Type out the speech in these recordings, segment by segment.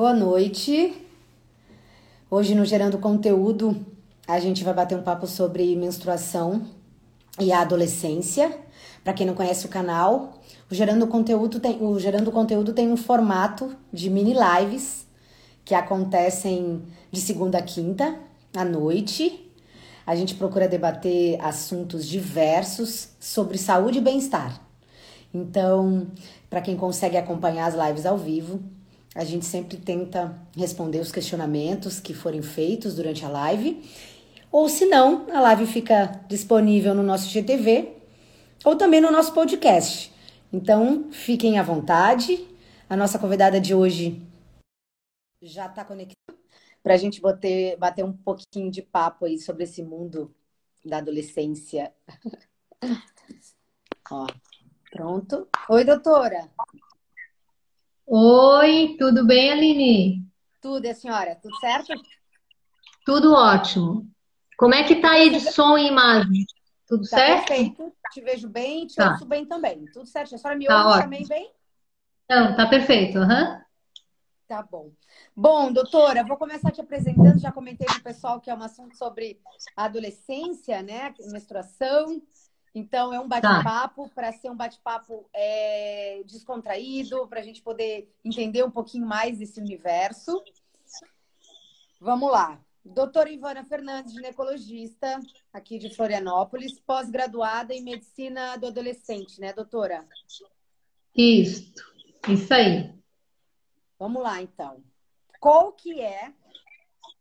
Boa noite. Hoje no Gerando Conteúdo, a gente vai bater um papo sobre menstruação e a adolescência. Para quem não conhece o canal, o Gerando Conteúdo tem, o Gerando Conteúdo tem um formato de mini lives que acontecem de segunda a quinta à noite. A gente procura debater assuntos diversos sobre saúde e bem-estar. Então, para quem consegue acompanhar as lives ao vivo, a gente sempre tenta responder os questionamentos que forem feitos durante a live. Ou se não, a live fica disponível no nosso GTV ou também no nosso podcast. Então, fiquem à vontade. A nossa convidada de hoje já está conectada para a gente bater, bater um pouquinho de papo aí sobre esse mundo da adolescência. Ó, pronto. Oi, doutora. Oi, tudo bem, Aline? Tudo, e a senhora? Tudo certo? Tudo ótimo. Como é que tá aí de som e imagem? Tudo tá certo? Perfeito. Te vejo bem, te Tá. ouço bem também. Tudo certo? A senhora me Tá ouve ótimo. também bem? Não, tá perfeito. aham. Tá bom. Bom, doutora, vou começar te apresentando. Já comentei com o pessoal que é um assunto sobre a adolescência, né? Menstruação. Então, é um bate-papo para ser um bate-papo é, descontraído, para a gente poder entender um pouquinho mais desse universo. Vamos lá. Doutora Ivana Fernandes, ginecologista, aqui de Florianópolis, pós-graduada em medicina do adolescente, né, doutora? Isso, isso aí. Vamos lá, então. Qual que é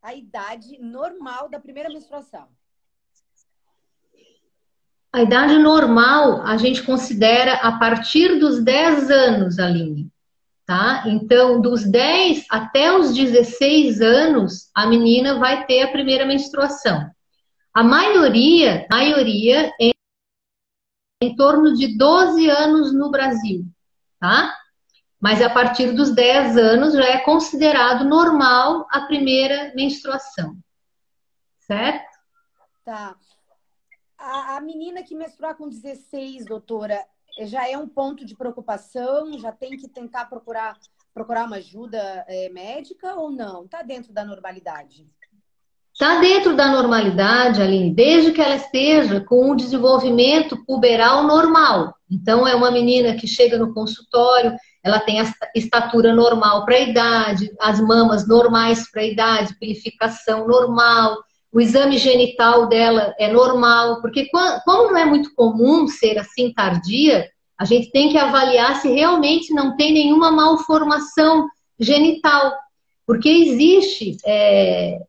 a idade normal da primeira menstruação? A idade normal a gente considera a partir dos 10 anos, Aline. Tá? Então, dos 10 até os 16 anos, a menina vai ter a primeira menstruação. A maioria, maioria é em torno de 12 anos no Brasil, tá? Mas a partir dos 10 anos já é considerado normal a primeira menstruação. Certo? Tá. A, a menina que menstruar com 16, doutora, já é um ponto de preocupação? Já tem que tentar procurar, procurar uma ajuda é, médica ou não? Tá dentro da normalidade? Está dentro da normalidade, Aline, desde que ela esteja com o desenvolvimento puberal normal. Então, é uma menina que chega no consultório, ela tem a estatura normal para a idade, as mamas normais para a idade, purificação normal, o exame genital dela é normal, porque como não é muito comum ser assim tardia, a gente tem que avaliar se realmente não tem nenhuma malformação genital. Porque existe é,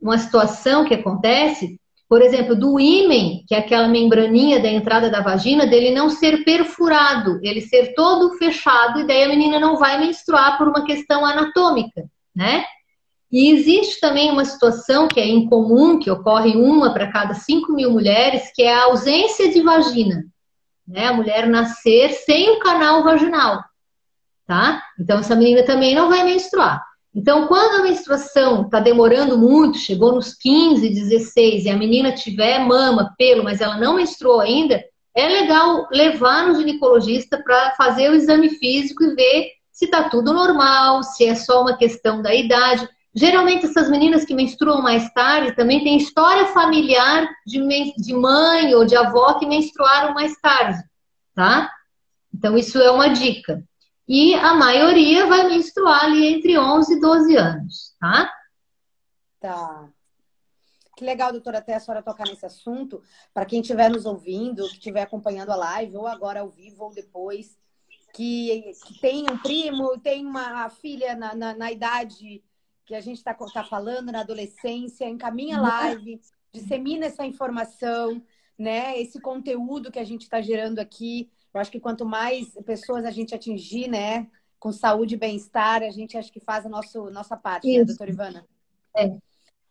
uma situação que acontece, por exemplo, do ímen, que é aquela membraninha da entrada da vagina, dele não ser perfurado, ele ser todo fechado, e daí a menina não vai menstruar por uma questão anatômica, né? E existe também uma situação que é incomum, que ocorre uma para cada 5 mil mulheres, que é a ausência de vagina. Né? A mulher nascer sem o canal vaginal. Tá? Então, essa menina também não vai menstruar. Então, quando a menstruação está demorando muito, chegou nos 15, 16, e a menina tiver mama, pelo, mas ela não menstruou ainda, é legal levar no ginecologista para fazer o exame físico e ver se está tudo normal, se é só uma questão da idade. Geralmente, essas meninas que menstruam mais tarde também têm história familiar de, de mãe ou de avó que menstruaram mais tarde, tá? Então, isso é uma dica. E a maioria vai menstruar ali entre 11 e 12 anos, tá? Tá. Que legal, doutora, até a senhora tocar nesse assunto. Para quem estiver nos ouvindo, que estiver acompanhando a live, ou agora ao vivo, ou depois, que, que tem um primo, tem uma filha na, na, na idade que a gente está tá falando na adolescência, encaminha a live, dissemina essa informação, né? Esse conteúdo que a gente está gerando aqui. Eu acho que quanto mais pessoas a gente atingir, né, com saúde e bem-estar, a gente acho que faz a nosso, nossa parte, né, doutora Ivana? É.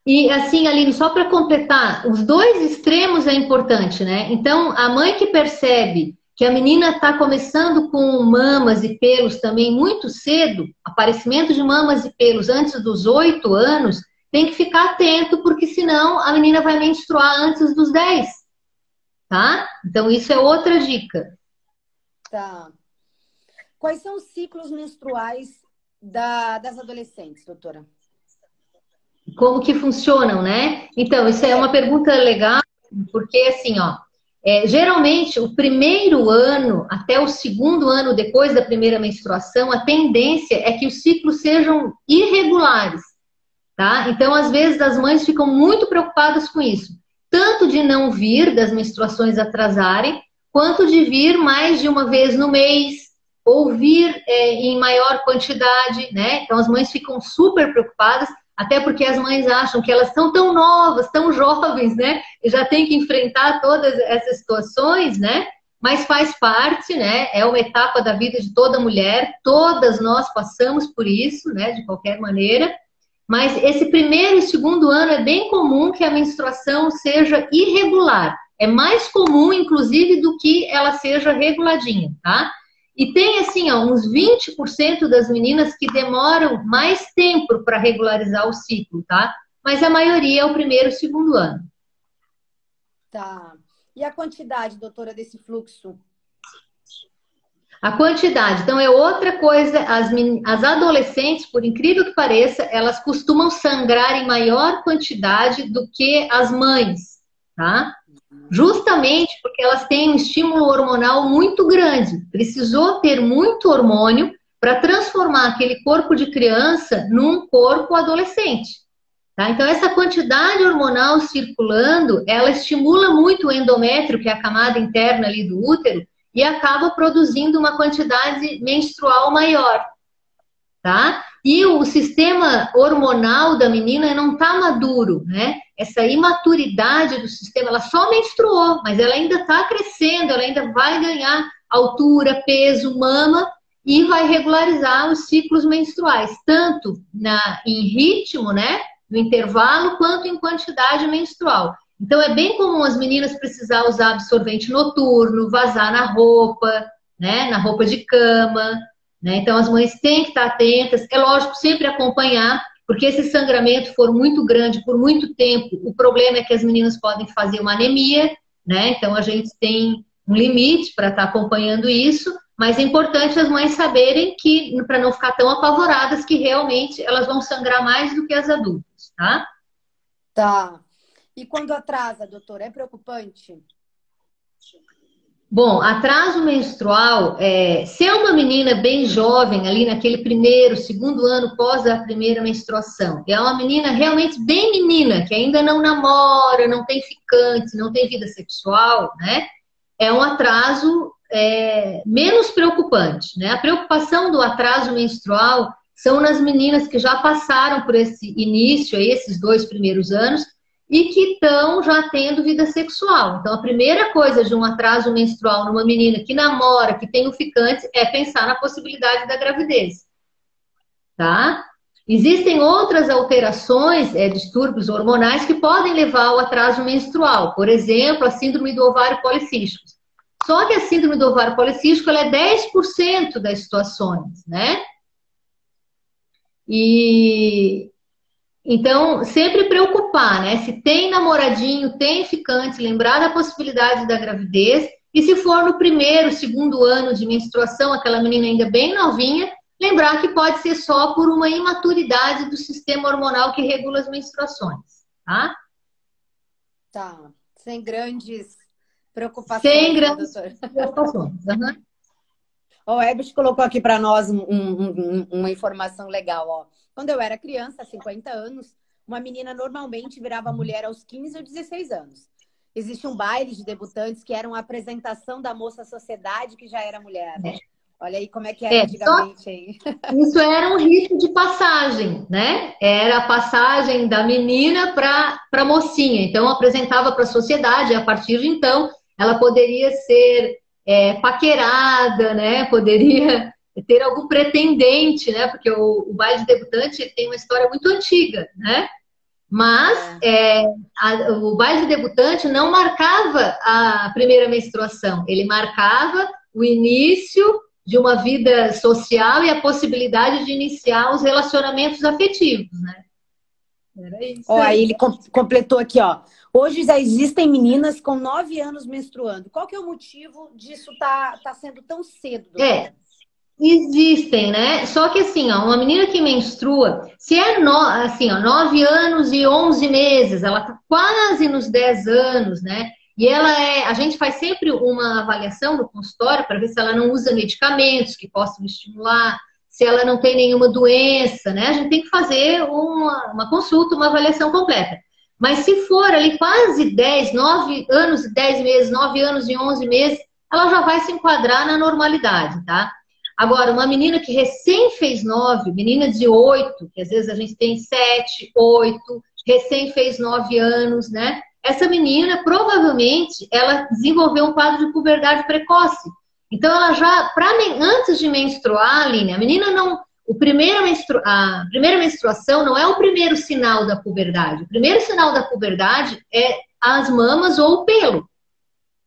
E assim, Aline, só para completar, os dois extremos é importante, né? Então, a mãe que percebe que a menina está começando com mamas e pelos também muito cedo, aparecimento de mamas e pelos antes dos oito anos, tem que ficar atento, porque senão a menina vai menstruar antes dos 10. Tá? Então, isso é outra dica. Tá. Quais são os ciclos menstruais da, das adolescentes, doutora? Como que funcionam, né? Então, isso é uma pergunta legal, porque assim, ó, é, geralmente o primeiro ano até o segundo ano depois da primeira menstruação, a tendência é que os ciclos sejam irregulares, tá? Então, às vezes, as mães ficam muito preocupadas com isso, tanto de não vir das menstruações atrasarem, quanto de vir mais de uma vez no mês, ou vir é, em maior quantidade, né? Então, as mães ficam super preocupadas até porque as mães acham que elas são tão novas, tão jovens, né? E já tem que enfrentar todas essas situações, né? Mas faz parte, né? É uma etapa da vida de toda mulher, todas nós passamos por isso, né? De qualquer maneira. Mas esse primeiro e segundo ano é bem comum que a menstruação seja irregular. É mais comum, inclusive, do que ela seja reguladinha, tá? E tem, assim, ó, uns 20% das meninas que demoram mais tempo para regularizar o ciclo, tá? Mas a maioria é o primeiro e segundo ano. Tá. E a quantidade, doutora, desse fluxo? A quantidade. Então, é outra coisa. As, as adolescentes, por incrível que pareça, elas costumam sangrar em maior quantidade do que as mães, tá? Justamente porque elas têm um estímulo hormonal muito grande. Precisou ter muito hormônio para transformar aquele corpo de criança num corpo adolescente. Tá? Então, essa quantidade hormonal circulando, ela estimula muito o endométrio, que é a camada interna ali do útero, e acaba produzindo uma quantidade menstrual maior. Tá? E o sistema hormonal da menina não está maduro, né? essa imaturidade do sistema, ela só menstruou, mas ela ainda está crescendo, ela ainda vai ganhar altura, peso, mama e vai regularizar os ciclos menstruais, tanto na, em ritmo, né, no intervalo, quanto em quantidade menstrual. Então é bem comum as meninas precisar usar absorvente noturno, vazar na roupa, né, na roupa de cama, né? Então as mães têm que estar atentas. É lógico sempre acompanhar porque se sangramento for muito grande por muito tempo, o problema é que as meninas podem fazer uma anemia, né? Então a gente tem um limite para estar tá acompanhando isso, mas é importante as mães saberem que, para não ficar tão apavoradas, que realmente elas vão sangrar mais do que as adultas, tá? Tá. E quando atrasa, doutora, é preocupante? Bom, atraso menstrual, é, se é uma menina bem jovem, ali naquele primeiro, segundo ano pós a primeira menstruação, é uma menina realmente bem menina, que ainda não namora, não tem ficante, não tem vida sexual, né? É um atraso é, menos preocupante, né? A preocupação do atraso menstrual são nas meninas que já passaram por esse início, aí, esses dois primeiros anos, e que estão já tendo vida sexual. Então, a primeira coisa de um atraso menstrual numa menina que namora, que tem um ficante, é pensar na possibilidade da gravidez. Tá? Existem outras alterações, é, distúrbios hormonais, que podem levar ao atraso menstrual. Por exemplo, a síndrome do ovário policístico. Só que a síndrome do ovário policístico ela é 10% das situações, né? E, então, sempre preocupar, né? Se tem namoradinho, tem ficante, lembrar da possibilidade da gravidez. E se for no primeiro, segundo ano de menstruação, aquela menina ainda bem novinha, lembrar que pode ser só por uma imaturidade do sistema hormonal que regula as menstruações, tá? Tá. Sem grandes preocupações. Sem grandes preocupações. Uhum. O Ebert colocou aqui para nós um, um, uma informação legal, ó. Quando eu era criança, há 50 anos, uma menina normalmente virava mulher aos 15 ou 16 anos. Existe um baile de debutantes que era uma apresentação da moça sociedade que já era mulher. Né? Olha aí como é que era é, antigamente. Isso era um rito de passagem, né? Era a passagem da menina para a mocinha. Então apresentava para a sociedade, e a partir de então ela poderia ser é, paquerada, né? Poderia ter algum pretendente, né? Porque o, o baile de debutante tem uma história muito antiga, né? Mas é. É, a, o baile de debutante não marcava a primeira menstruação, ele marcava o início de uma vida social e a possibilidade de iniciar os relacionamentos afetivos, né? Era isso. Ó, aí ele completou aqui, ó. Hoje já existem meninas com nove anos menstruando. Qual que é o motivo disso tá, tá sendo tão cedo? É, Existem, né? Só que assim, ó, uma menina que menstrua, se é no, assim, ó, 9 anos e 11 meses, ela tá quase nos 10 anos, né? E ela é, a gente faz sempre uma avaliação no consultório para ver se ela não usa medicamentos que possam estimular, se ela não tem nenhuma doença, né? A gente tem que fazer uma, uma consulta, uma avaliação completa. Mas se for ali quase 10, 9 anos e 10 meses, 9 anos e 11 meses, ela já vai se enquadrar na normalidade, tá? Agora, uma menina que recém fez 9, menina de 8, que às vezes a gente tem 7, 8, recém fez 9 anos, né? Essa menina, provavelmente, ela desenvolveu um quadro de puberdade precoce. Então, ela já, pra, antes de menstruar, Aline, a menina não, o primeiro menstru... a primeira menstruação não é o primeiro sinal da puberdade. O primeiro sinal da puberdade é as mamas ou o pelo.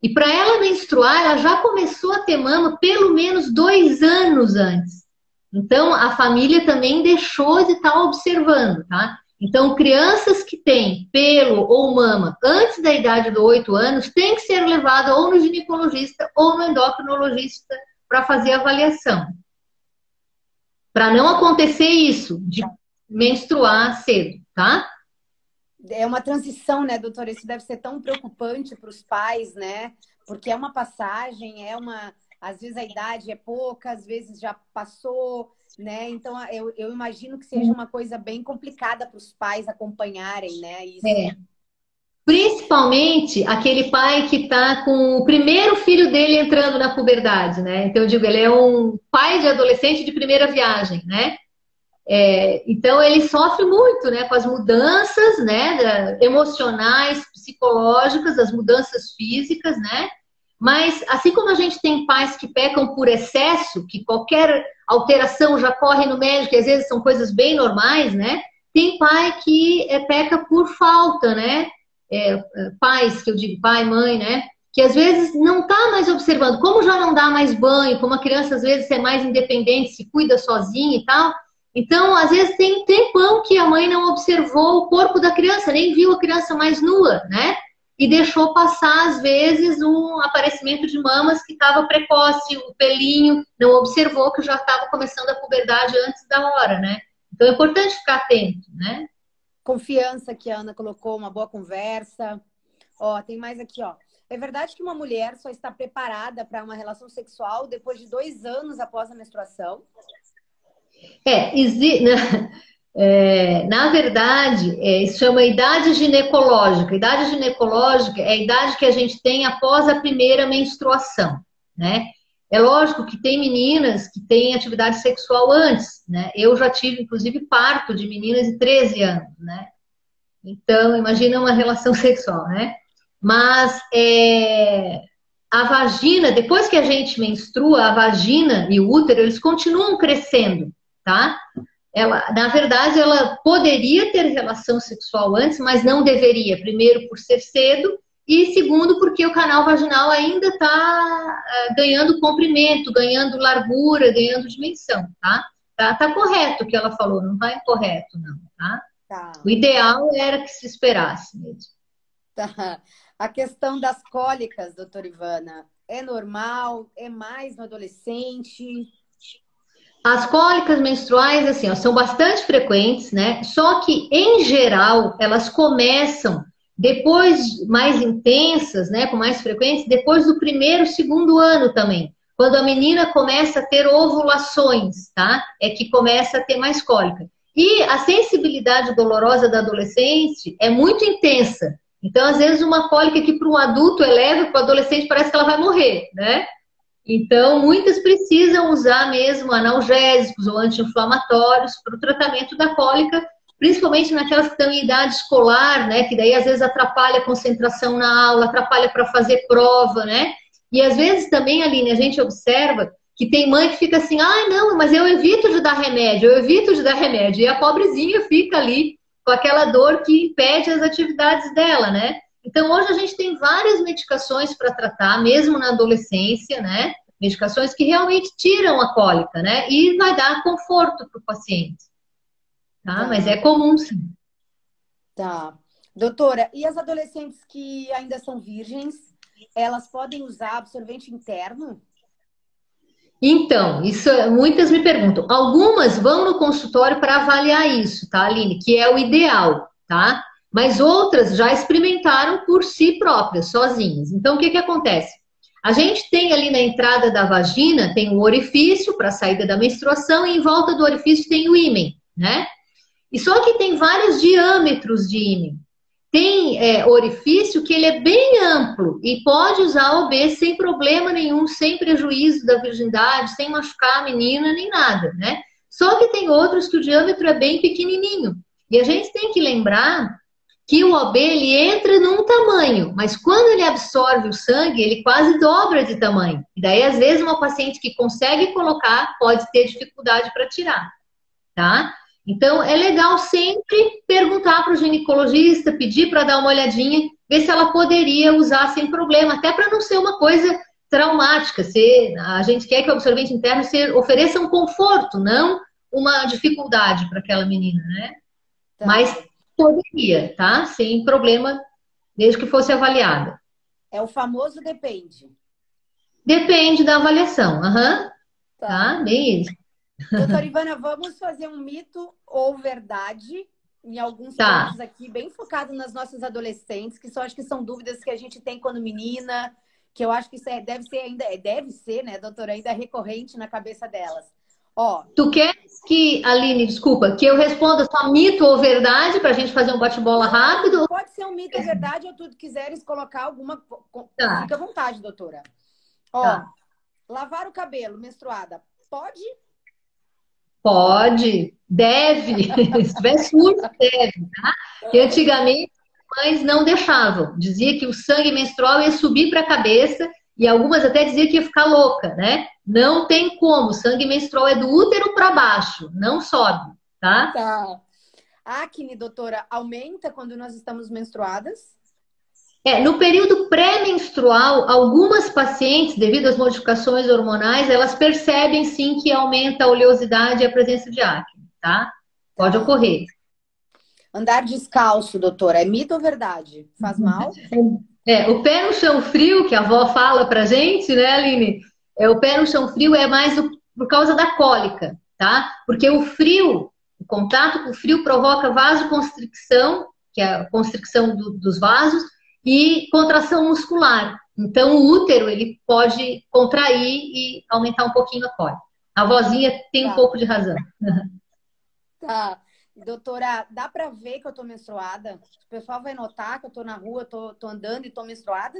E para ela menstruar, ela já começou a ter mama pelo menos dois anos antes. Então, a família também deixou de estar tá observando, tá? Então, crianças que têm pelo ou mama antes da idade dos oito anos têm que ser levada ou no ginecologista ou no endocrinologista para fazer avaliação. Para não acontecer isso, de menstruar cedo, tá? É uma transição, né, doutora? Isso deve ser tão preocupante para os pais, né? Porque é uma passagem, é uma. Às vezes a idade é pouca, às vezes já passou, né? Então eu, eu imagino que seja uma coisa bem complicada para os pais acompanharem, né? Isso. É. Principalmente aquele pai que está com o primeiro filho dele entrando na puberdade, né? Então, eu digo, ele é um pai de adolescente de primeira viagem, né? É, então, ele sofre muito, né? Com as mudanças, né? Emocionais, psicológicas, as mudanças físicas, né? Mas, assim como a gente tem pais que pecam por excesso, que qualquer alteração já corre no médico, e às vezes são coisas bem normais, né? Tem pai que é, peca por falta, né? É, é, pais, que eu digo pai, mãe, né? Que às vezes não está mais observando, como já não dá mais banho, como a criança às vezes é mais independente, se cuida sozinha e tal. Então, às vezes tem um tempão que a mãe não observou o corpo da criança, nem viu a criança mais nua, né? E deixou passar, às vezes, um aparecimento de mamas que estava precoce, o pelinho, não observou que já estava começando a puberdade antes da hora, né? Então é importante ficar atento, né? Confiança que a Ana colocou, uma boa conversa. Ó, tem mais aqui, ó. É verdade que uma mulher só está preparada para uma relação sexual depois de dois anos após a menstruação? É, exi... é na verdade, é, isso chama idade ginecológica. Idade ginecológica é a idade que a gente tem após a primeira menstruação, né? É lógico que tem meninas que têm atividade sexual antes, né? Eu já tive, inclusive, parto de meninas de 13 anos, né? Então, imagina uma relação sexual, né? Mas é, a vagina, depois que a gente menstrua, a vagina e o útero, eles continuam crescendo, tá? Ela, na verdade, ela poderia ter relação sexual antes, mas não deveria. Primeiro, por ser cedo, e segundo, porque o canal vaginal ainda está é, ganhando comprimento, ganhando largura, ganhando dimensão, tá? tá? Tá correto o que ela falou, não está incorreto, não, tá? tá? O ideal era que se esperasse mesmo. Tá. A questão das cólicas, doutora Ivana, é normal? É mais no adolescente? As cólicas menstruais, assim, ó, são bastante frequentes, né? Só que, em geral, elas começam depois, mais intensas, né, com mais frequência, depois do primeiro, segundo ano também. Quando a menina começa a ter ovulações, tá? É que começa a ter mais cólica. E a sensibilidade dolorosa da adolescente é muito intensa. Então, às vezes, uma cólica que para um adulto é leve, para o adolescente parece que ela vai morrer, né? Então, muitas precisam usar mesmo analgésicos ou anti-inflamatórios para o tratamento da cólica, principalmente naquelas que estão em idade escolar, né? Que daí às vezes atrapalha a concentração na aula, atrapalha para fazer prova, né? E às vezes também, Aline, a gente observa que tem mãe que fica assim, ah, não, mas eu evito de dar remédio, eu evito de dar remédio. E a pobrezinha fica ali com aquela dor que impede as atividades dela, né? Então hoje a gente tem várias medicações para tratar, mesmo na adolescência, né? Medicações que realmente tiram a cólica, né? E vai dar conforto para o paciente. Tá? tá? Mas é comum, sim. Tá. Doutora, e as adolescentes que ainda são virgens, elas podem usar absorvente interno? Então, isso muitas me perguntam. Algumas vão no consultório para avaliar isso, tá, Aline? Que é o ideal, tá? Mas outras já experimentaram por si próprias, sozinhas. Então, o que, que acontece? A gente tem ali na entrada da vagina, tem o orifício para a saída da menstruação e em volta do orifício tem o ímen, né? E só que tem vários diâmetros de ímen. Tem é, orifício que ele é bem amplo e pode usar OB sem problema nenhum, sem prejuízo da virgindade, sem machucar a menina nem nada, né? Só que tem outros que o diâmetro é bem pequenininho. E a gente tem que lembrar que o OB ele entra num tamanho, mas quando ele absorve o sangue, ele quase dobra de tamanho. E daí, às vezes, uma paciente que consegue colocar pode ter dificuldade para tirar, tá? Então, é legal sempre perguntar para o ginecologista, pedir para dar uma olhadinha, ver se ela poderia usar sem problema, até para não ser uma coisa traumática. Se a gente quer que o absorvente interno se ofereça um conforto, não uma dificuldade para aquela menina, né? Tá. Mas poderia, tá? Sem problema, desde que fosse avaliada. É o famoso depende. Depende da avaliação, aham. Uhum. Tá. tá, bem isso. Doutora Ivana, vamos fazer um mito ou verdade em alguns tá. pontos aqui, bem focado nas nossas adolescentes, que só acho que são dúvidas que a gente tem quando menina, que eu acho que isso é, deve ser ainda, é, deve ser, né, doutora, ainda recorrente na cabeça delas. Ó, tu queres que, Aline, desculpa, que eu responda só mito ou verdade para a gente fazer um bate-bola rápido? Pode ser um mito ou verdade, ou tu quiseres colocar alguma. Tá. Fica à vontade, doutora. Ó, tá. lavar o cabelo, menstruada, pode? Pode, deve. Se tiver surto, deve, tá? Porque antigamente mães não deixavam. Dizia que o sangue menstrual ia subir para a cabeça e algumas até diziam que ia ficar louca, né? Não tem como. Sangue menstrual é do útero para baixo, não sobe, tá? Tá. A acne, doutora, aumenta quando nós estamos menstruadas? É, no período pré-menstrual, algumas pacientes, devido às modificações hormonais, elas percebem sim que aumenta a oleosidade e a presença de acne, tá? Pode ocorrer. Andar descalço, doutora, é mito ou verdade? Faz mal? É, o pé no chão frio, que a avó fala pra gente, né, Aline? É, o pé no chão frio é mais por causa da cólica, tá? Porque o frio, o contato com o frio provoca vasoconstricção, que é a constricção do, dos vasos, e contração muscular. Então, o útero ele pode contrair e aumentar um pouquinho a cólica. A vozinha tem tá. um pouco de razão. Tá. Doutora, dá para ver que eu tô menstruada? O pessoal vai notar que eu tô na rua, tô, tô andando e tô menstruada?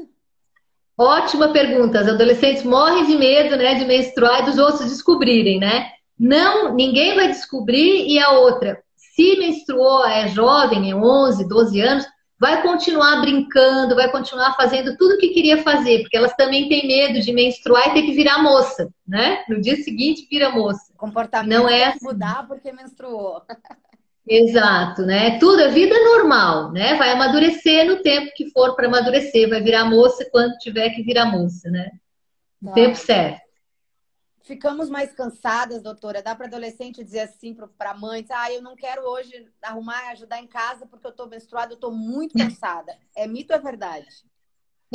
Ótima pergunta. As adolescentes morrem de medo, né, de menstruar e dos outros descobrirem, né? Não, ninguém vai descobrir e a outra, se menstruou, é jovem, é 11, 12 anos, vai continuar brincando, vai continuar fazendo tudo o que queria fazer, porque elas também têm medo de menstruar e ter que virar moça, né? No dia seguinte vira moça. O comportamento não é assim. mudar porque menstruou. Exato, né? Tudo a vida é normal, né? Vai amadurecer no tempo que for para amadurecer, vai virar moça quando tiver que virar moça, né? No tá. tempo certo ficamos mais cansadas, doutora? Dá para adolescente dizer assim para mãe, ah, eu não quero hoje arrumar, ajudar em casa porque eu estou menstruada, eu estou muito cansada. É mito ou é verdade?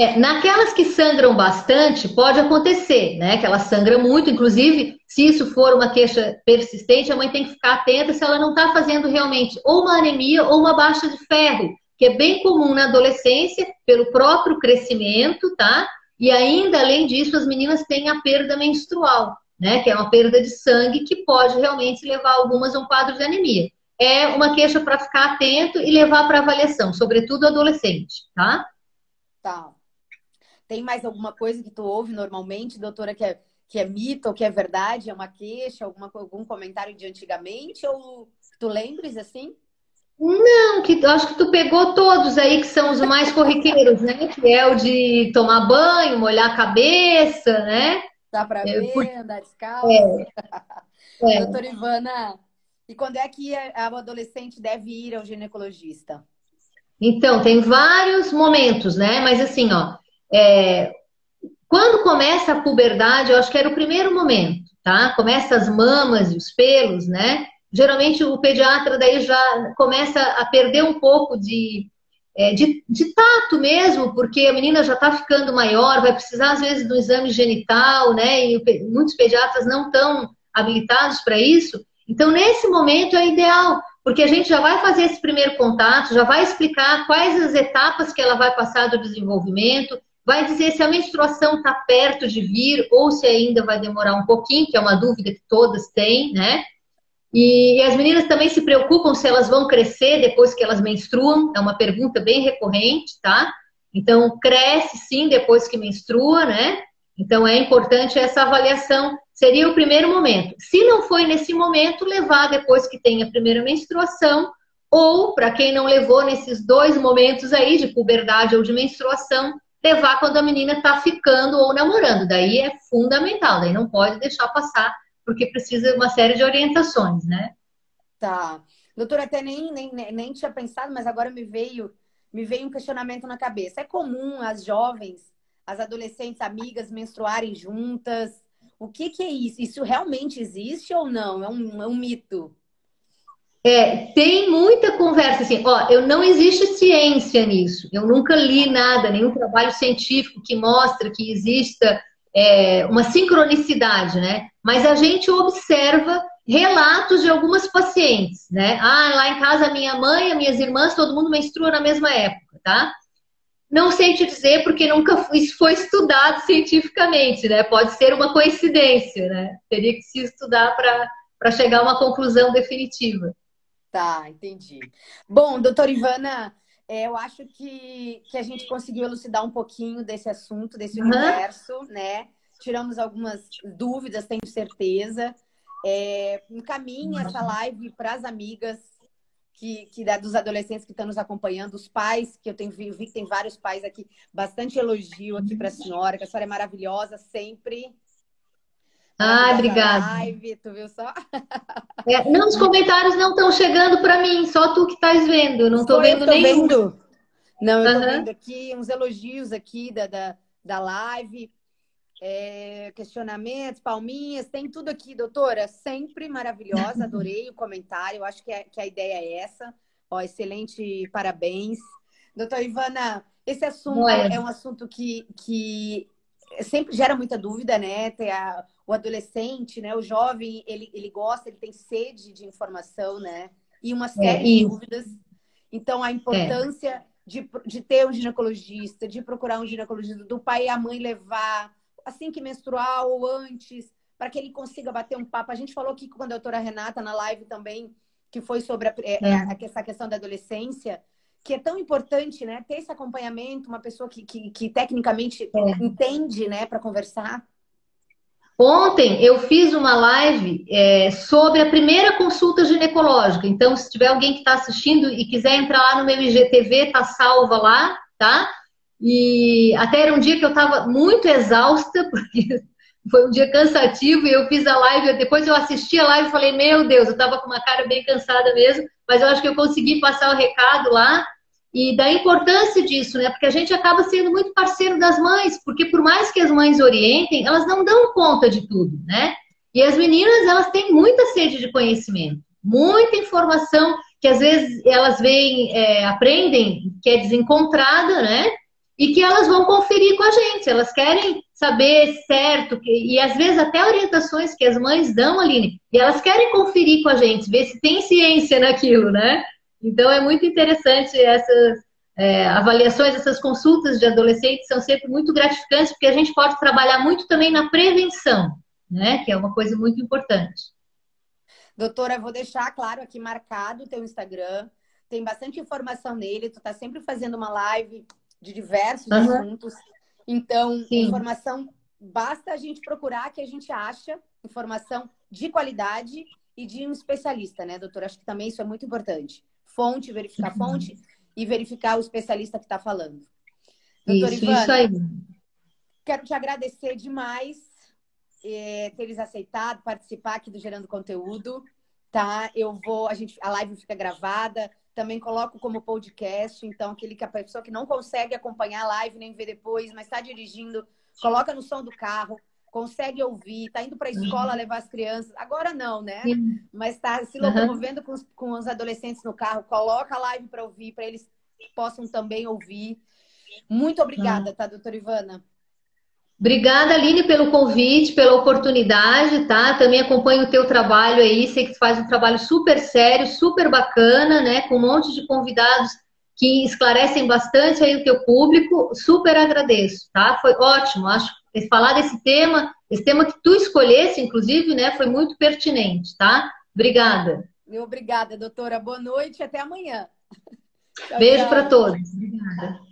É, naquelas que sangram bastante, pode acontecer, né? Que ela sangra muito, inclusive, se isso for uma queixa persistente, a mãe tem que ficar atenta se ela não está fazendo realmente ou uma anemia ou uma baixa de ferro, que é bem comum na adolescência, pelo próprio crescimento, tá? E ainda, além disso, as meninas têm a perda menstrual, né? Que é uma perda de sangue que pode realmente levar algumas a um quadro de anemia. É uma queixa para ficar atento e levar para avaliação, sobretudo adolescente, tá? Tá. Tem mais alguma coisa que tu ouve normalmente, doutora, que é, que é mito ou que é verdade? É uma queixa, alguma, algum comentário de antigamente? Ou tu lembres assim? Não, que acho que tu pegou todos aí que são os mais corriqueiros, né? Que é o de tomar banho, molhar a cabeça, né? Dá para é, ver, por... andar descalço. É. é. Doutora Ivana, e quando é que a adolescente deve ir ao ginecologista? Então, tem vários momentos, né? Mas assim, ó, é... quando começa a puberdade, eu acho que era o primeiro momento, tá? Começa as mamas e os pelos, né? geralmente o pediatra daí já começa a perder um pouco de, é, de, de, tato mesmo, porque a menina já está ficando maior, vai precisar às vezes do exame genital, né? E muitos pediatras não estão habilitados para isso. Então, nesse momento é ideal, porque a gente já vai fazer esse primeiro contato, já vai explicar quais as etapas que ela vai passar do desenvolvimento, vai dizer se a menstruação está perto de vir ou se ainda vai demorar um pouquinho, que é uma dúvida que todas têm, né? E as meninas também se preocupam se elas vão crescer depois que elas menstruam, é uma pergunta bem recorrente, tá? Então, cresce sim depois que menstrua, né? Então, é importante essa avaliação. Seria o primeiro momento. Se não foi nesse momento, levar depois que tem a primeira menstruação, ou, para quem não levou nesses dois momentos aí, de puberdade ou de menstruação, levar quando a menina está ficando ou namorando. Daí é fundamental, daí não pode deixar passar porque precisa de uma série de orientações, né? Tá. Doutora, até nem, nem, nem tinha pensado, mas agora me veio, me veio um questionamento na cabeça. É comum as jovens, as adolescentes amigas menstruarem juntas? O que, que é isso? Isso realmente existe ou não? É um, é um mito? É, tem muita conversa assim, ó, eu não existe ciência nisso. Eu nunca li nada, nenhum trabalho científico que mostra que exista é, uma sincronicidade, né? Mas a gente observa relatos de algumas pacientes, né? Ah, lá em casa a minha mãe, as minhas irmãs, todo mundo menstrua na mesma época, tá? Não sei te dizer porque nunca isso foi estudado cientificamente, né? Pode ser uma coincidência, né? Teria que se estudar para chegar a uma conclusão definitiva. Tá, entendi. Bom, doutora Ivana, é, eu acho que, que a gente conseguiu elucidar um pouquinho desse assunto, desse uhum. universo, né? Tiramos algumas dúvidas, tenho certeza. É, encaminhe uhum. essa live para as amigas que, que dos adolescentes que estão nos acompanhando, os pais, que eu tenho vi, vi que tem vários pais aqui, bastante elogio aqui para a senhora, que a senhora é maravilhosa sempre. Ah, obrigada. Live, tu viu só? É, não, os comentários não estão chegando para mim, só tu que estás vendo. Não estou vendo nenhum. Vendo. Não, eu estou uhum. vendo aqui uns elogios aqui da, da, da live, é, questionamentos, palminhas, tem tudo aqui, doutora. Sempre maravilhosa, adorei o comentário. Acho que, é, que a ideia é essa. Ó, excelente, parabéns. Doutora Ivana, esse assunto é um assunto que, que sempre gera muita dúvida, né? Tem a, o adolescente, né? O jovem, ele, ele gosta, ele tem sede de informação, né? E uma é, série é, de dúvidas. Então, a importância é. de, de ter um ginecologista, de procurar um ginecologista, do pai e a mãe levar, assim que menstruar ou antes, para que ele consiga bater um papo. A gente falou aqui com a doutora Renata na live também, que foi sobre a, é, é. a, essa questão da adolescência que é tão importante, né? Ter esse acompanhamento, uma pessoa que, que, que tecnicamente é. entende, né, para conversar. Ontem eu fiz uma live é, sobre a primeira consulta ginecológica. Então, se tiver alguém que está assistindo e quiser entrar lá no meu IGTV, tá salva lá, tá? E até era um dia que eu estava muito exausta, porque foi um dia cansativo e eu fiz a live. Depois eu assisti a live e falei: Meu Deus, eu estava com uma cara bem cansada mesmo mas eu acho que eu consegui passar o recado lá e da importância disso, né? Porque a gente acaba sendo muito parceiro das mães, porque por mais que as mães orientem, elas não dão conta de tudo, né? E as meninas, elas têm muita sede de conhecimento, muita informação que às vezes elas veem, é, aprendem que é desencontrada, né? E que elas vão conferir com a gente. Elas querem saber certo, e às vezes até orientações que as mães dão, Aline, e elas querem conferir com a gente, ver se tem ciência naquilo, né? Então é muito interessante essas é, avaliações, essas consultas de adolescentes são sempre muito gratificantes, porque a gente pode trabalhar muito também na prevenção, né? Que é uma coisa muito importante. Doutora, vou deixar claro aqui marcado o teu Instagram. Tem bastante informação nele. Tu tá sempre fazendo uma live de diversos uhum. assuntos. Então, Sim. informação, basta a gente procurar que a gente acha informação de qualidade e de um especialista, né, doutora? Acho que também isso é muito importante. Fonte, verificar a fonte e verificar o especialista que está falando. Doutora isso, Ivana, isso aí. quero te agradecer demais é, teres aceitado participar aqui do Gerando Conteúdo, tá? Eu vou, a gente, a live fica gravada, também coloco como podcast, então aquele que a pessoa que não consegue acompanhar a live nem ver depois, mas está dirigindo, coloca no som do carro, consegue ouvir, está indo para a escola uhum. levar as crianças. Agora não, né? Sim. Mas está se locomovendo uhum. com, os, com os adolescentes no carro, coloca a live para ouvir, para eles possam também ouvir. Muito obrigada, tá, doutora Ivana? Obrigada, Aline, pelo convite, pela oportunidade, tá? Também acompanho o teu trabalho aí, sei que tu faz um trabalho super sério, super bacana, né? Com um monte de convidados que esclarecem bastante aí o teu público. Super agradeço, tá? Foi ótimo, acho que falar desse tema, esse tema que tu escolhesse, inclusive, né? Foi muito pertinente, tá? Obrigada. Obrigada, doutora. Boa noite e até amanhã. Beijo para todos. Obrigada.